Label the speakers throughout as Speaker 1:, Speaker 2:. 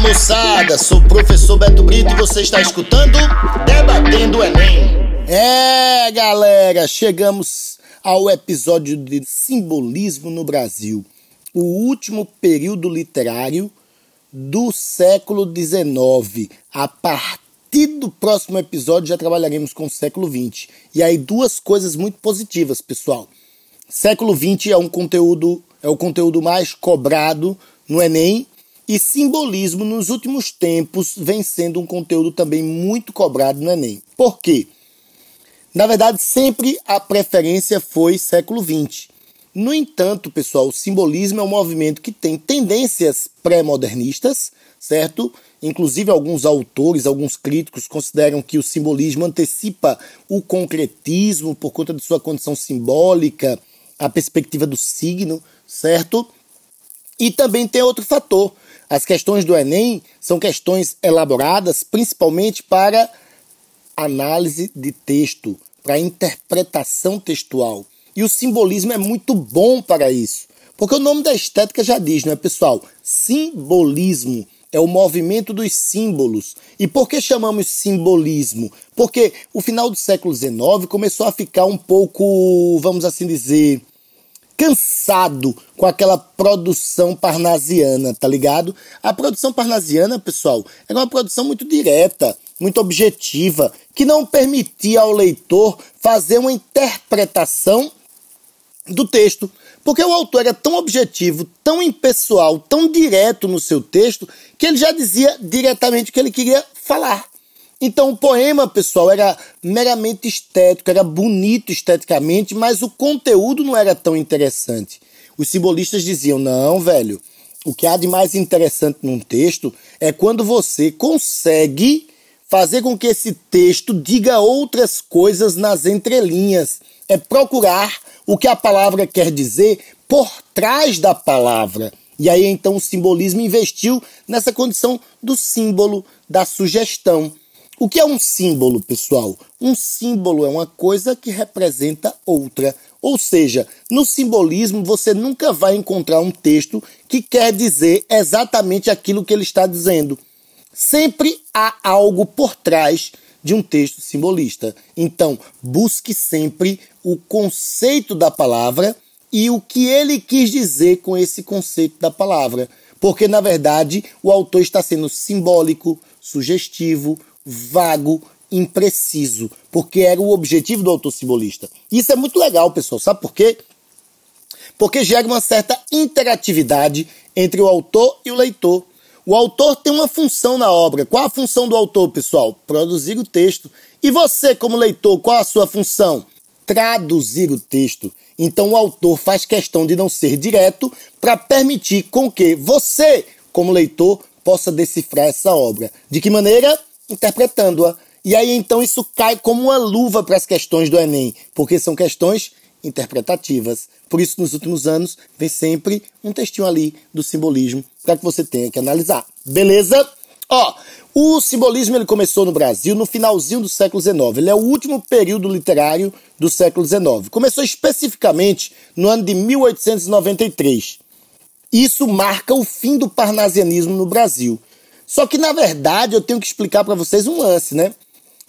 Speaker 1: moçada, sou professor Beto Brito e você está escutando Debatendo o Enem.
Speaker 2: É, galera, chegamos ao episódio de simbolismo no Brasil, o último período literário do século XIX. A partir do próximo episódio já trabalharemos com o século XX. E aí duas coisas muito positivas, pessoal. Século XX é um conteúdo é o conteúdo mais cobrado no Enem e simbolismo nos últimos tempos vem sendo um conteúdo também muito cobrado no Enem. Por quê? Na verdade, sempre a preferência foi século XX. No entanto, pessoal, o simbolismo é um movimento que tem tendências pré-modernistas, certo? Inclusive, alguns autores, alguns críticos consideram que o simbolismo antecipa o concretismo por conta de sua condição simbólica, a perspectiva do signo, certo? E também tem outro fator. As questões do Enem são questões elaboradas principalmente para análise de texto, para interpretação textual. E o simbolismo é muito bom para isso. Porque o nome da estética já diz, não é, pessoal? Simbolismo é o movimento dos símbolos. E por que chamamos simbolismo? Porque o final do século XIX começou a ficar um pouco, vamos assim dizer, cansado com aquela produção parnasiana, tá ligado? A produção parnasiana, pessoal, era uma produção muito direta, muito objetiva, que não permitia ao leitor fazer uma interpretação do texto. Porque o autor era tão objetivo, tão impessoal, tão direto no seu texto, que ele já dizia diretamente o que ele queria falar. Então o poema, pessoal, era meramente estético, era bonito esteticamente, mas o conteúdo não era tão interessante. Os simbolistas diziam: não, velho, o que há de mais interessante num texto é quando você consegue fazer com que esse texto diga outras coisas nas entrelinhas. É procurar o que a palavra quer dizer por trás da palavra. E aí então o simbolismo investiu nessa condição do símbolo, da sugestão. O que é um símbolo, pessoal? Um símbolo é uma coisa que representa outra. Ou seja, no simbolismo você nunca vai encontrar um texto que quer dizer exatamente aquilo que ele está dizendo. Sempre há algo por trás de um texto simbolista. Então, busque sempre o conceito da palavra e o que ele quis dizer com esse conceito da palavra. Porque, na verdade, o autor está sendo simbólico, sugestivo, vago, impreciso, porque era o objetivo do autor simbolista. Isso é muito legal, pessoal. Sabe por quê? Porque gera uma certa interatividade entre o autor e o leitor. O autor tem uma função na obra. Qual a função do autor, pessoal? Produzir o texto. E você, como leitor, qual a sua função? Traduzir o texto. Então o autor faz questão de não ser direto para permitir com que você, como leitor, possa decifrar essa obra. De que maneira? Interpretando-a. E aí então isso cai como uma luva para as questões do Enem, porque são questões interpretativas. Por isso, nos últimos anos, vem sempre um textinho ali do simbolismo para que você tenha que analisar. Beleza? Ó, o simbolismo ele começou no Brasil no finalzinho do século XIX. Ele é o último período literário do século XIX. Começou especificamente no ano de 1893. Isso marca o fim do parnasianismo no Brasil. Só que, na verdade, eu tenho que explicar para vocês um lance, né?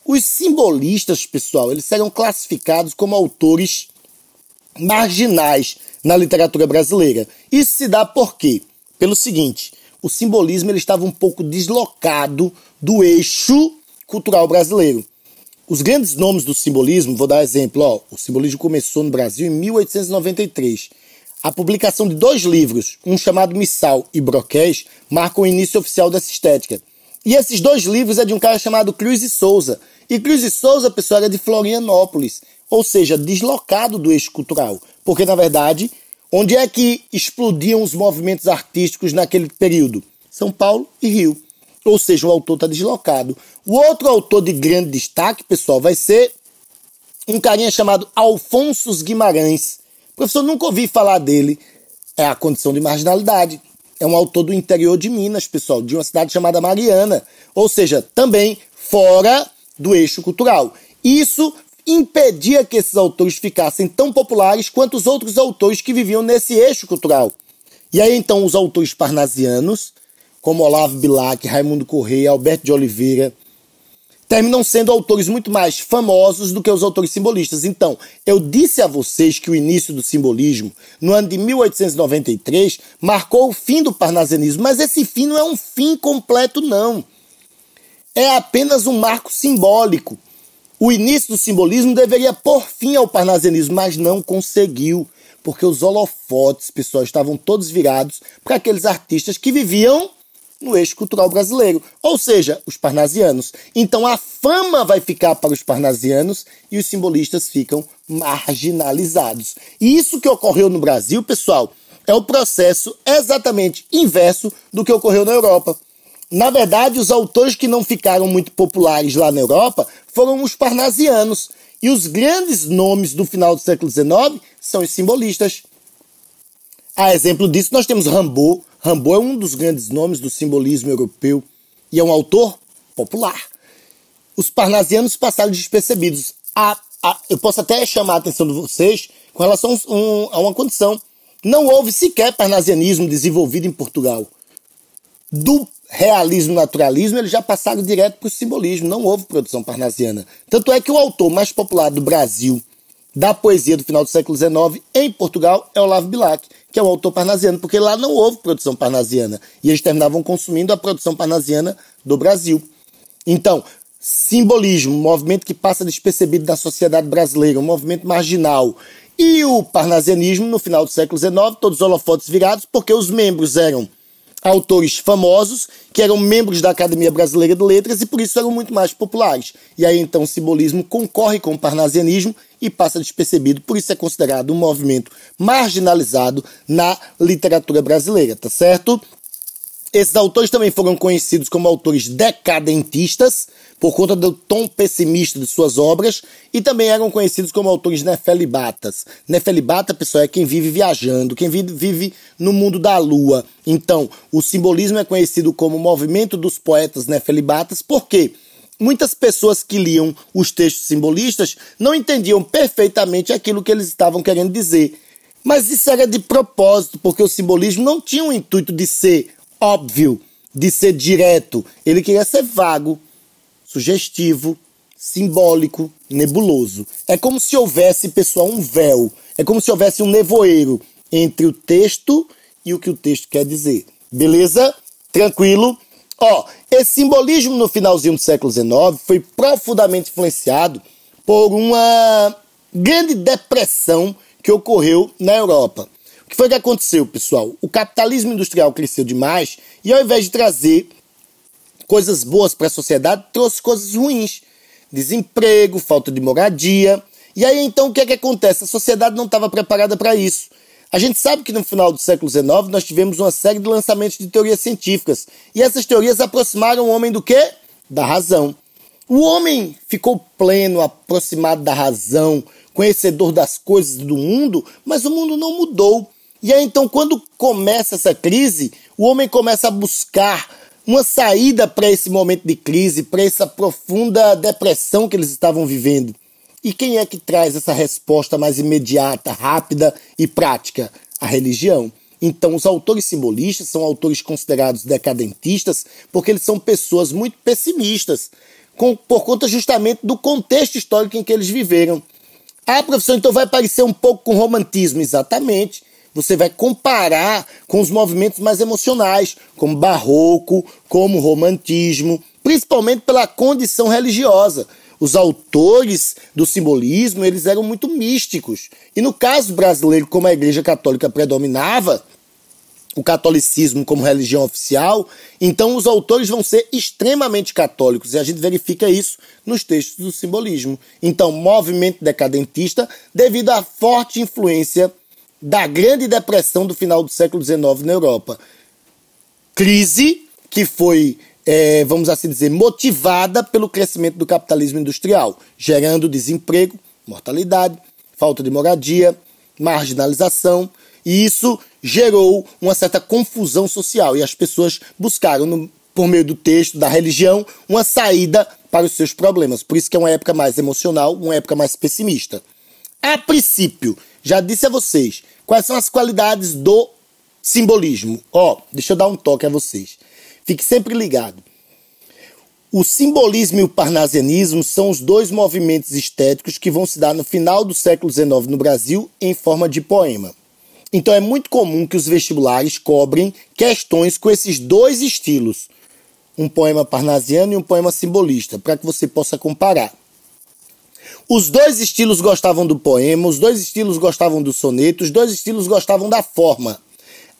Speaker 2: Os simbolistas, pessoal, eles serão classificados como autores marginais na literatura brasileira. Isso se dá por quê? Pelo seguinte, o simbolismo ele estava um pouco deslocado do eixo cultural brasileiro. Os grandes nomes do simbolismo, vou dar exemplo, ó, o simbolismo começou no Brasil em 1893 a publicação de dois livros, um chamado Missal e Broqués, marca o início oficial dessa estética. E esses dois livros é de um cara chamado Cruz e Souza. E Cruz e Souza, pessoal, era de Florianópolis, ou seja, deslocado do eixo cultural. Porque, na verdade, onde é que explodiam os movimentos artísticos naquele período? São Paulo e Rio. Ou seja, o autor está deslocado. O outro autor de grande destaque, pessoal, vai ser um carinha chamado Alfonso Guimarães. Professor, nunca ouvi falar dele. É a condição de marginalidade. É um autor do interior de Minas, pessoal, de uma cidade chamada Mariana. Ou seja, também fora do eixo cultural. Isso impedia que esses autores ficassem tão populares quanto os outros autores que viviam nesse eixo cultural. E aí então os autores parnasianos como Olavo Bilac, Raimundo Correia, Alberto de Oliveira, terminam sendo autores muito mais famosos do que os autores simbolistas. Então, eu disse a vocês que o início do simbolismo, no ano de 1893, marcou o fim do parnasianismo, mas esse fim não é um fim completo, não. É apenas um marco simbólico. O início do simbolismo deveria pôr fim ao parnasianismo, mas não conseguiu, porque os holofotes, pessoal, estavam todos virados para aqueles artistas que viviam no eixo cultural brasileiro, ou seja, os parnasianos. Então a fama vai ficar para os parnasianos e os simbolistas ficam marginalizados. E isso que ocorreu no Brasil, pessoal, é o processo exatamente inverso do que ocorreu na Europa. Na verdade, os autores que não ficaram muito populares lá na Europa foram os parnasianos. E os grandes nomes do final do século XIX são os simbolistas. A exemplo disso, nós temos Rambaud, Rambaud é um dos grandes nomes do simbolismo europeu e é um autor popular. Os parnasianos passaram despercebidos. A, a, eu posso até chamar a atenção de vocês com relação um, a uma condição. Não houve sequer parnasianismo desenvolvido em Portugal. Do realismo naturalismo, eles já passaram direto para o simbolismo. Não houve produção parnasiana. Tanto é que o autor mais popular do Brasil da poesia do final do século XIX em Portugal é Olavo Bilac, que é um autor parnasiano, porque lá não houve produção parnasiana e eles terminavam consumindo a produção parnasiana do Brasil. Então, simbolismo, um movimento que passa despercebido na sociedade brasileira, um movimento marginal. E o parnasianismo, no final do século XIX, todos os holofotes virados, porque os membros eram autores famosos que eram membros da Academia Brasileira de Letras e por isso eram muito mais populares. E aí então o simbolismo concorre com o parnasianismo e passa despercebido, por isso é considerado um movimento marginalizado na literatura brasileira, tá certo? Esses autores também foram conhecidos como autores decadentistas, por conta do tom pessimista de suas obras, e também eram conhecidos como autores nefelibatas. Nefelibata, pessoal, é quem vive viajando, quem vive, no mundo da lua. Então, o simbolismo é conhecido como movimento dos poetas nefelibatas, porque muitas pessoas que liam os textos simbolistas não entendiam perfeitamente aquilo que eles estavam querendo dizer. Mas isso era de propósito, porque o simbolismo não tinha o intuito de ser óbvio, de ser direto. Ele queria ser vago, sugestivo, simbólico, nebuloso. É como se houvesse, pessoal, um véu. É como se houvesse um nevoeiro entre o texto e o que o texto quer dizer. Beleza? Tranquilo? Ó, esse simbolismo no finalzinho do século XIX foi profundamente influenciado por uma grande depressão que ocorreu na Europa que foi que aconteceu, pessoal? O capitalismo industrial cresceu demais e ao invés de trazer coisas boas para a sociedade, trouxe coisas ruins. Desemprego, falta de moradia. E aí então o que é que acontece? A sociedade não estava preparada para isso. A gente sabe que no final do século XIX nós tivemos uma série de lançamentos de teorias científicas. E essas teorias aproximaram o homem do quê? Da razão. O homem ficou pleno, aproximado da razão, conhecedor das coisas do mundo, mas o mundo não mudou. E aí então, quando começa essa crise, o homem começa a buscar uma saída para esse momento de crise, para essa profunda depressão que eles estavam vivendo. E quem é que traz essa resposta mais imediata, rápida e prática? A religião. Então, os autores simbolistas são autores considerados decadentistas porque eles são pessoas muito pessimistas, com, por conta justamente do contexto histórico em que eles viveram. Ah, professor, então vai parecer um pouco com romantismo. Exatamente você vai comparar com os movimentos mais emocionais, como barroco, como romantismo, principalmente pela condição religiosa. Os autores do simbolismo, eles eram muito místicos. E no caso brasileiro, como a Igreja Católica predominava, o catolicismo como religião oficial, então os autores vão ser extremamente católicos, e a gente verifica isso nos textos do simbolismo. Então, movimento decadentista devido à forte influência da Grande Depressão do final do século XIX na Europa. Crise que foi, é, vamos assim dizer, motivada pelo crescimento do capitalismo industrial, gerando desemprego, mortalidade, falta de moradia, marginalização, e isso gerou uma certa confusão social e as pessoas buscaram, no, por meio do texto, da religião, uma saída para os seus problemas. Por isso que é uma época mais emocional, uma época mais pessimista. A princípio, já disse a vocês quais são as qualidades do simbolismo. Ó, oh, deixa eu dar um toque a vocês. Fique sempre ligado. O simbolismo e o parnasianismo são os dois movimentos estéticos que vão se dar no final do século XIX no Brasil em forma de poema. Então é muito comum que os vestibulares cobrem questões com esses dois estilos, um poema parnasiano e um poema simbolista, para que você possa comparar. Os dois estilos gostavam do poema, os dois estilos gostavam do soneto, os dois estilos gostavam da forma.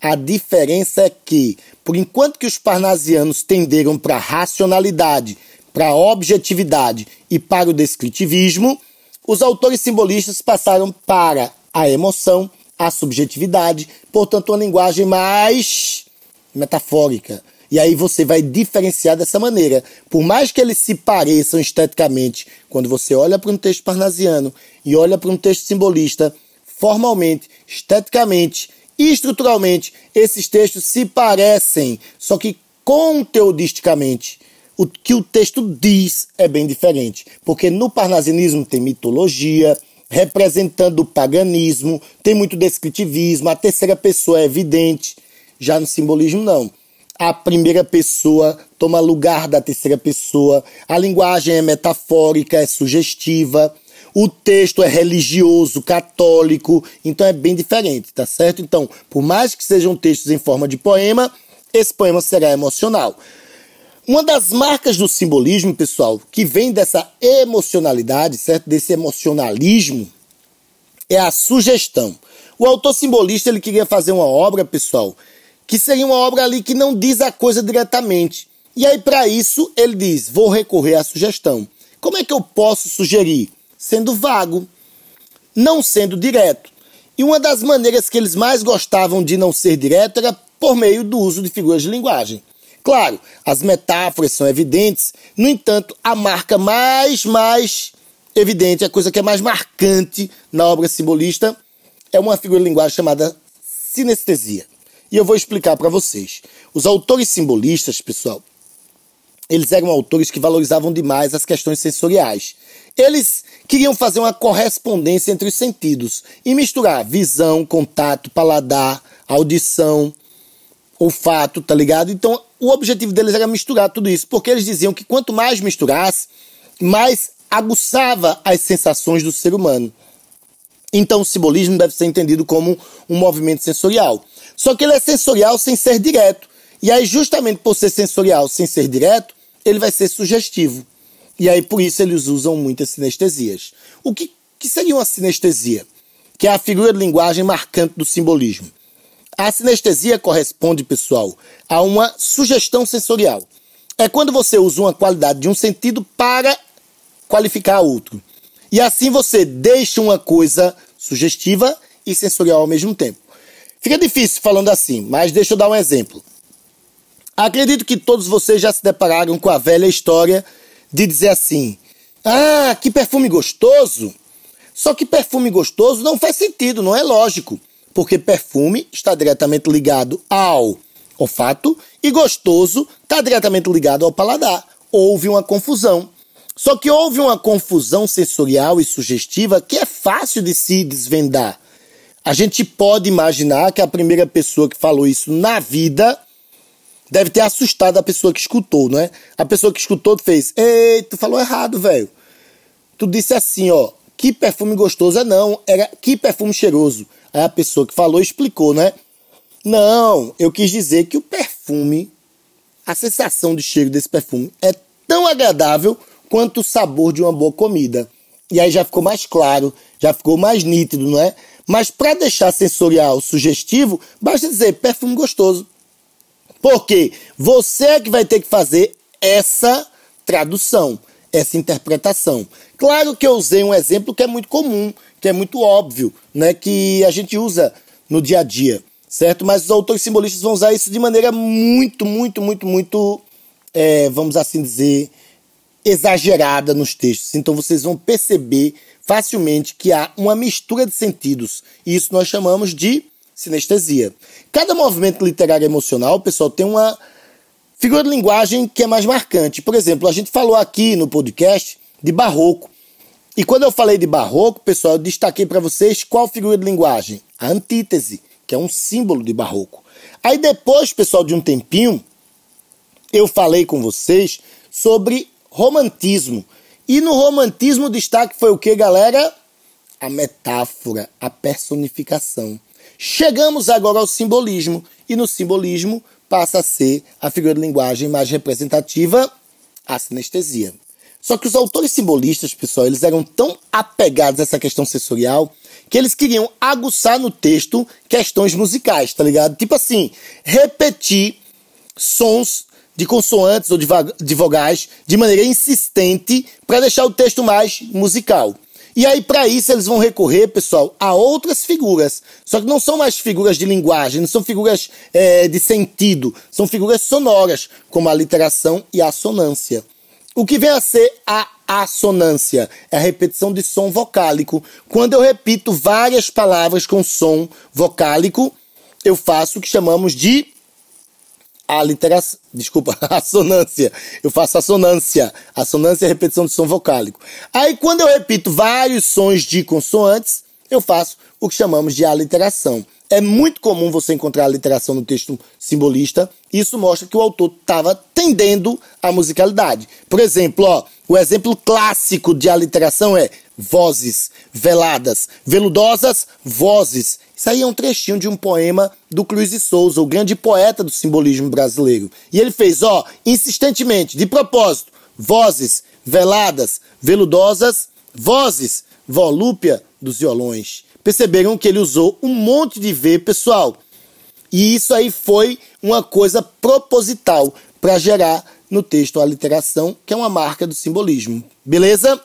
Speaker 2: A diferença é que, por enquanto que os parnasianos tenderam para a racionalidade, para a objetividade e para o descritivismo, os autores simbolistas passaram para a emoção, a subjetividade, portanto, uma linguagem mais metafórica. E aí você vai diferenciar dessa maneira. Por mais que eles se pareçam esteticamente, quando você olha para um texto parnasiano e olha para um texto simbolista, formalmente, esteticamente, estruturalmente, esses textos se parecem, só que conteudisticamente, o que o texto diz é bem diferente. Porque no parnasianismo tem mitologia, representando o paganismo, tem muito descritivismo, a terceira pessoa é evidente. Já no simbolismo, não. A primeira pessoa toma lugar da terceira pessoa, a linguagem é metafórica, é sugestiva. O texto é religioso, católico, então é bem diferente, tá certo? Então, por mais que sejam textos em forma de poema, esse poema será emocional. Uma das marcas do simbolismo, pessoal, que vem dessa emocionalidade, certo? Desse emocionalismo, é a sugestão. O autor simbolista ele queria fazer uma obra, pessoal, que seria uma obra ali que não diz a coisa diretamente. E aí, para isso, ele diz: vou recorrer à sugestão. Como é que eu posso sugerir? Sendo vago, não sendo direto. E uma das maneiras que eles mais gostavam de não ser direto era por meio do uso de figuras de linguagem. Claro, as metáforas são evidentes, no entanto, a marca mais, mais evidente, a coisa que é mais marcante na obra simbolista é uma figura de linguagem chamada sinestesia. E eu vou explicar para vocês. Os autores simbolistas, pessoal, eles eram autores que valorizavam demais as questões sensoriais. Eles queriam fazer uma correspondência entre os sentidos e misturar visão, contato, paladar, audição, olfato, tá ligado? Então, o objetivo deles era misturar tudo isso, porque eles diziam que quanto mais misturasse, mais aguçava as sensações do ser humano. Então, o simbolismo deve ser entendido como um movimento sensorial. Só que ele é sensorial sem ser direto. E aí, justamente por ser sensorial sem ser direto, ele vai ser sugestivo. E aí, por isso, eles usam muitas sinestesias. O que, que seria uma sinestesia? Que é a figura de linguagem marcante do simbolismo. A sinestesia corresponde, pessoal, a uma sugestão sensorial. É quando você usa uma qualidade de um sentido para qualificar outro. E assim você deixa uma coisa sugestiva e sensorial ao mesmo tempo. Fica difícil falando assim, mas deixa eu dar um exemplo. Acredito que todos vocês já se depararam com a velha história de dizer assim: ah, que perfume gostoso! Só que perfume gostoso não faz sentido, não é lógico, porque perfume está diretamente ligado ao olfato e gostoso está diretamente ligado ao paladar. Houve uma confusão. Só que houve uma confusão sensorial e sugestiva que é fácil de se desvendar. A gente pode imaginar que a primeira pessoa que falou isso na vida deve ter assustado a pessoa que escutou, não é? A pessoa que escutou fez: Ei, tu falou errado, velho. Tu disse assim, ó, que perfume gostoso. É não, era que perfume cheiroso. Aí a pessoa que falou explicou, né? Não, eu quis dizer que o perfume, a sensação de cheiro desse perfume é tão agradável quanto o sabor de uma boa comida. E aí já ficou mais claro, já ficou mais nítido, não é? Mas para deixar sensorial sugestivo, basta dizer perfume gostoso. Porque você é que vai ter que fazer essa tradução, essa interpretação. Claro que eu usei um exemplo que é muito comum, que é muito óbvio, né, que a gente usa no dia a dia, certo? Mas os autores simbolistas vão usar isso de maneira muito, muito, muito, muito, é, vamos assim dizer, exagerada nos textos. Então vocês vão perceber facilmente que há uma mistura de sentidos. E isso nós chamamos de sinestesia. Cada movimento literário emocional, pessoal, tem uma figura de linguagem que é mais marcante. Por exemplo, a gente falou aqui no podcast de barroco. E quando eu falei de barroco, pessoal, eu destaquei para vocês qual figura de linguagem? A antítese, que é um símbolo de barroco. Aí depois, pessoal, de um tempinho, eu falei com vocês sobre romantismo. E no romantismo o destaque foi o que, galera? A metáfora, a personificação. Chegamos agora ao simbolismo, e no simbolismo passa a ser a figura de linguagem mais representativa, a sinestesia. Só que os autores simbolistas, pessoal, eles eram tão apegados a essa questão sensorial que eles queriam aguçar no texto questões musicais, tá ligado? Tipo assim, repetir sons de consoantes ou de vogais de maneira insistente para deixar o texto mais musical. E aí, para isso, eles vão recorrer, pessoal, a outras figuras. Só que não são mais figuras de linguagem, não são figuras é, de sentido, são figuras sonoras, como a literação e a assonância. O que vem a ser a assonância? É a repetição de som vocálico. Quando eu repito várias palavras com som vocálico, eu faço o que chamamos de aliteração, desculpa, assonância. Eu faço assonância. Assonância é a repetição de som vocálico. Aí quando eu repito vários sons de consoantes, eu faço o que chamamos de aliteração. É muito comum você encontrar a literação no texto simbolista. Isso mostra que o autor estava tendendo à musicalidade. Por exemplo, ó, o exemplo clássico de aliteração é vozes, veladas, veludosas, vozes. Isso aí é um trechinho de um poema do Cruz de Souza, o grande poeta do simbolismo brasileiro. E ele fez, ó, insistentemente, de propósito, vozes, veladas, veludosas, vozes, volúpia dos violões perceberam que ele usou um monte de V, pessoal. E isso aí foi uma coisa proposital para gerar no texto a literação, que é uma marca do simbolismo. Beleza?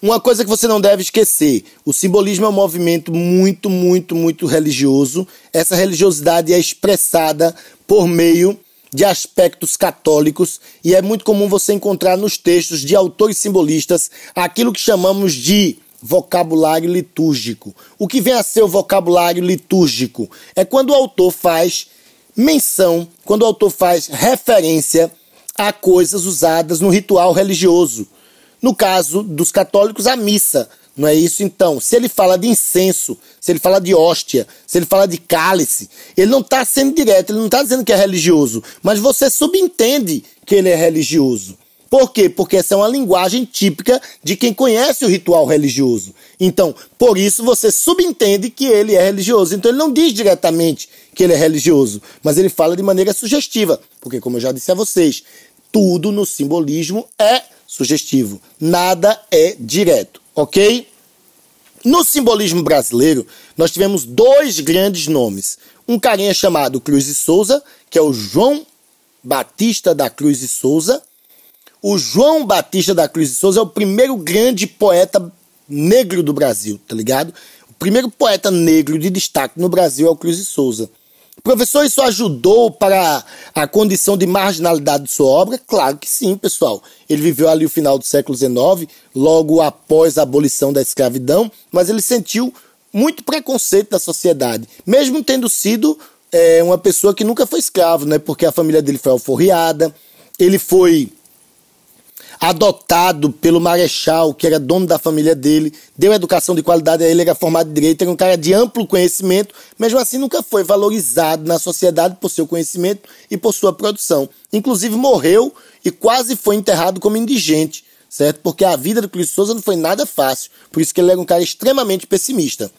Speaker 2: Uma coisa que você não deve esquecer: o simbolismo é um movimento muito, muito, muito religioso. Essa religiosidade é expressada por meio de aspectos católicos e é muito comum você encontrar nos textos de autores simbolistas aquilo que chamamos de vocabulário litúrgico. O que vem a ser o vocabulário litúrgico? É quando o autor faz menção, quando o autor faz referência a coisas usadas no ritual religioso. No caso dos católicos, a missa. Não é isso então? Se ele fala de incenso, se ele fala de hóstia, se ele fala de cálice, ele não está sendo direto, ele não está dizendo que é religioso, mas você subentende que ele é religioso. Por quê? Porque essa é uma linguagem típica de quem conhece o ritual religioso. Então, por isso você subentende que ele é religioso. Então, ele não diz diretamente que ele é religioso, mas ele fala de maneira sugestiva. Porque, como eu já disse a vocês, tudo no simbolismo é sugestivo. Nada é direto, ok? No simbolismo brasileiro, nós tivemos dois grandes nomes. Um carinha chamado Cruz de Souza, que é o João Batista da Cruz de Souza, o João Batista da Cruz de Souza é o primeiro grande poeta negro do Brasil, tá ligado? O primeiro poeta negro de destaque no Brasil é o Cruz de Souza. Professor, isso ajudou para a condição de marginalidade de sua obra? Claro que sim, pessoal. Ele viveu ali o final do século XIX, logo após a abolição da escravidão, mas ele sentiu muito preconceito da sociedade, mesmo tendo sido é, uma pessoa que nunca foi escravo, né? Porque a família dele foi alforriada, ele foi adotado pelo Marechal, que era dono da família dele, deu educação de qualidade a ele, era formado em direito, era um cara de amplo conhecimento, mesmo assim nunca foi valorizado na sociedade por seu conhecimento e por sua produção. Inclusive morreu e quase foi enterrado como indigente, certo? Porque a vida do Cris Souza não foi nada fácil, por isso que ele era um cara extremamente pessimista.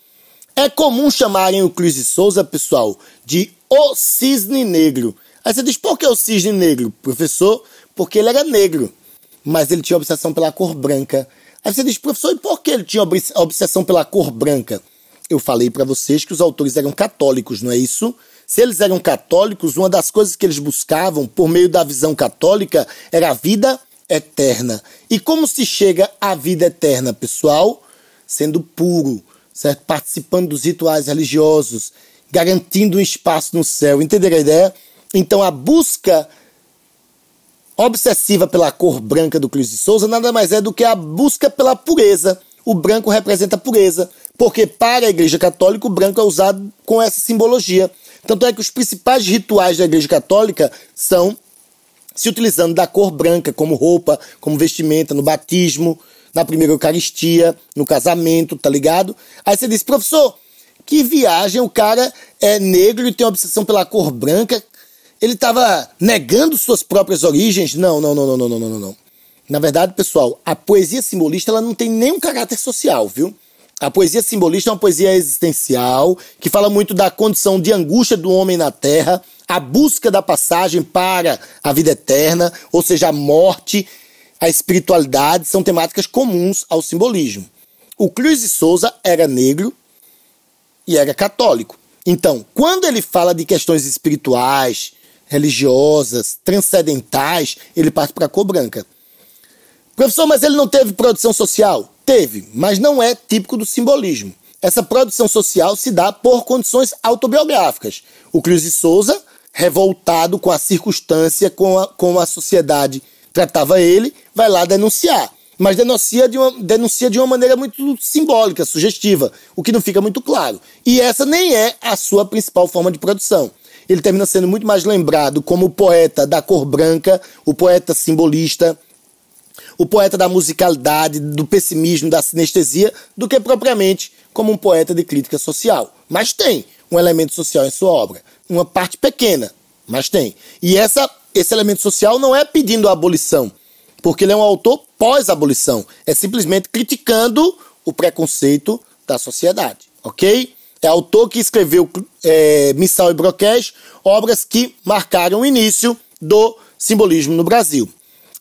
Speaker 2: É comum chamarem o de Souza, pessoal, de o cisne negro. Aí você diz, por que o cisne negro? Professor, porque ele era negro mas ele tinha obsessão pela cor branca. Aí você diz, professor, e por que ele tinha obsessão pela cor branca? Eu falei para vocês que os autores eram católicos, não é isso? Se eles eram católicos, uma das coisas que eles buscavam, por meio da visão católica, era a vida eterna. E como se chega à vida eterna, pessoal? Sendo puro, certo? Participando dos rituais religiosos, garantindo um espaço no céu. Entenderam a ideia? Então a busca obsessiva pela cor branca do Cris de Souza nada mais é do que a busca pela pureza. O branco representa a pureza, porque para a Igreja Católica o branco é usado com essa simbologia. Tanto é que os principais rituais da Igreja Católica são se utilizando da cor branca como roupa, como vestimenta, no batismo, na primeira Eucaristia, no casamento, tá ligado? Aí você diz, professor, que viagem, o cara é negro e tem obsessão pela cor branca. Ele estava negando suas próprias origens? Não, não, não, não, não, não, não, não. Na verdade, pessoal, a poesia simbolista ela não tem nenhum caráter social, viu? A poesia simbolista é uma poesia existencial que fala muito da condição de angústia do homem na terra, a busca da passagem para a vida eterna, ou seja, a morte, a espiritualidade, são temáticas comuns ao simbolismo. O Cruz de Souza era negro e era católico. Então, quando ele fala de questões espirituais, religiosas, transcendentais, ele parte para a cor branca. Professor, mas ele não teve produção social? Teve, mas não é típico do simbolismo. Essa produção social se dá por condições autobiográficas. O Cruz de Souza, revoltado com a circunstância, com a, com a sociedade tratava ele, vai lá denunciar. Mas denuncia de, uma, denuncia de uma maneira muito simbólica, sugestiva, o que não fica muito claro. E essa nem é a sua principal forma de produção. Ele termina sendo muito mais lembrado como o poeta da cor branca, o poeta simbolista, o poeta da musicalidade, do pessimismo, da sinestesia, do que propriamente como um poeta de crítica social. Mas tem um elemento social em sua obra. Uma parte pequena, mas tem. E essa, esse elemento social não é pedindo a abolição, porque ele é um autor pós-abolição. É simplesmente criticando o preconceito da sociedade, ok? É autor que escreveu é, Missal e Broquês, obras que marcaram o início do simbolismo no Brasil.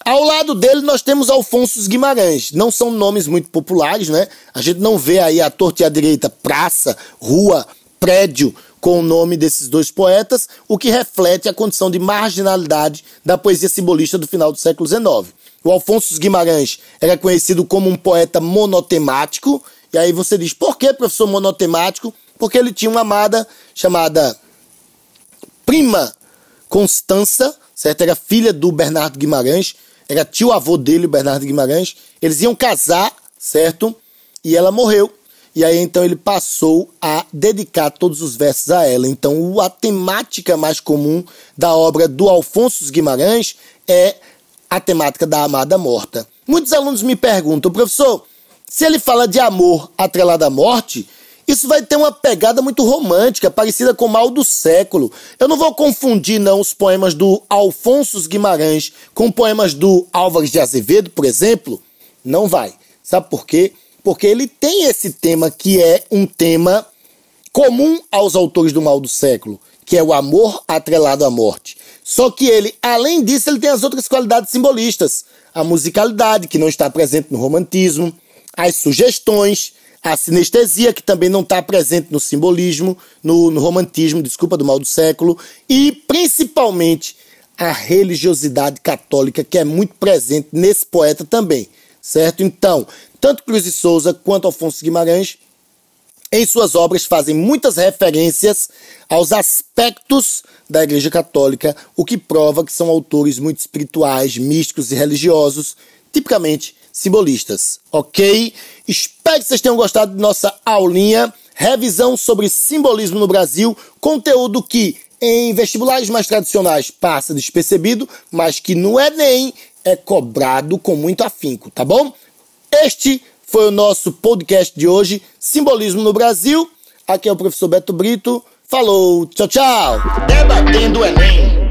Speaker 2: Ao lado dele nós temos Alfonso Guimarães. Não são nomes muito populares, né? A gente não vê aí a torta e a direita praça, rua, prédio com o nome desses dois poetas, o que reflete a condição de marginalidade da poesia simbolista do final do século XIX. O Alfonso Guimarães era conhecido como um poeta monotemático, e aí você diz, por que professor monotemático? Porque ele tinha uma amada chamada Prima Constança, certo? Era filha do Bernardo Guimarães, era tio avô dele, o Bernardo Guimarães. Eles iam casar, certo? E ela morreu. E aí então ele passou a dedicar todos os versos a ela. Então a temática mais comum da obra do Alfonso Guimarães é a temática da amada morta. Muitos alunos me perguntam, professor, se ele fala de amor atrelado à morte, isso vai ter uma pegada muito romântica, parecida com o Mal do Século. Eu não vou confundir não os poemas do Alfonso Guimarães com poemas do Álvares de Azevedo, por exemplo. Não vai. Sabe por quê? Porque ele tem esse tema que é um tema comum aos autores do Mal do Século, que é o amor atrelado à morte. Só que ele, além disso, ele tem as outras qualidades simbolistas. A musicalidade, que não está presente no romantismo, as sugestões, a sinestesia, que também não está presente no simbolismo, no, no romantismo, desculpa, do mal do século, e principalmente a religiosidade católica, que é muito presente nesse poeta também, certo? Então, tanto Cruz de Souza quanto Alfonso Guimarães, em suas obras, fazem muitas referências aos aspectos da Igreja Católica, o que prova que são autores muito espirituais, místicos e religiosos, tipicamente simbolistas, ok? Espero que vocês tenham gostado de nossa aulinha, revisão sobre simbolismo no Brasil, conteúdo que em vestibulares mais tradicionais passa despercebido, mas que no Enem é cobrado com muito afinco, tá bom? Este foi o nosso podcast de hoje, Simbolismo no Brasil. Aqui é o professor Beto Brito. Falou, tchau, tchau.
Speaker 1: Debatendo Enem.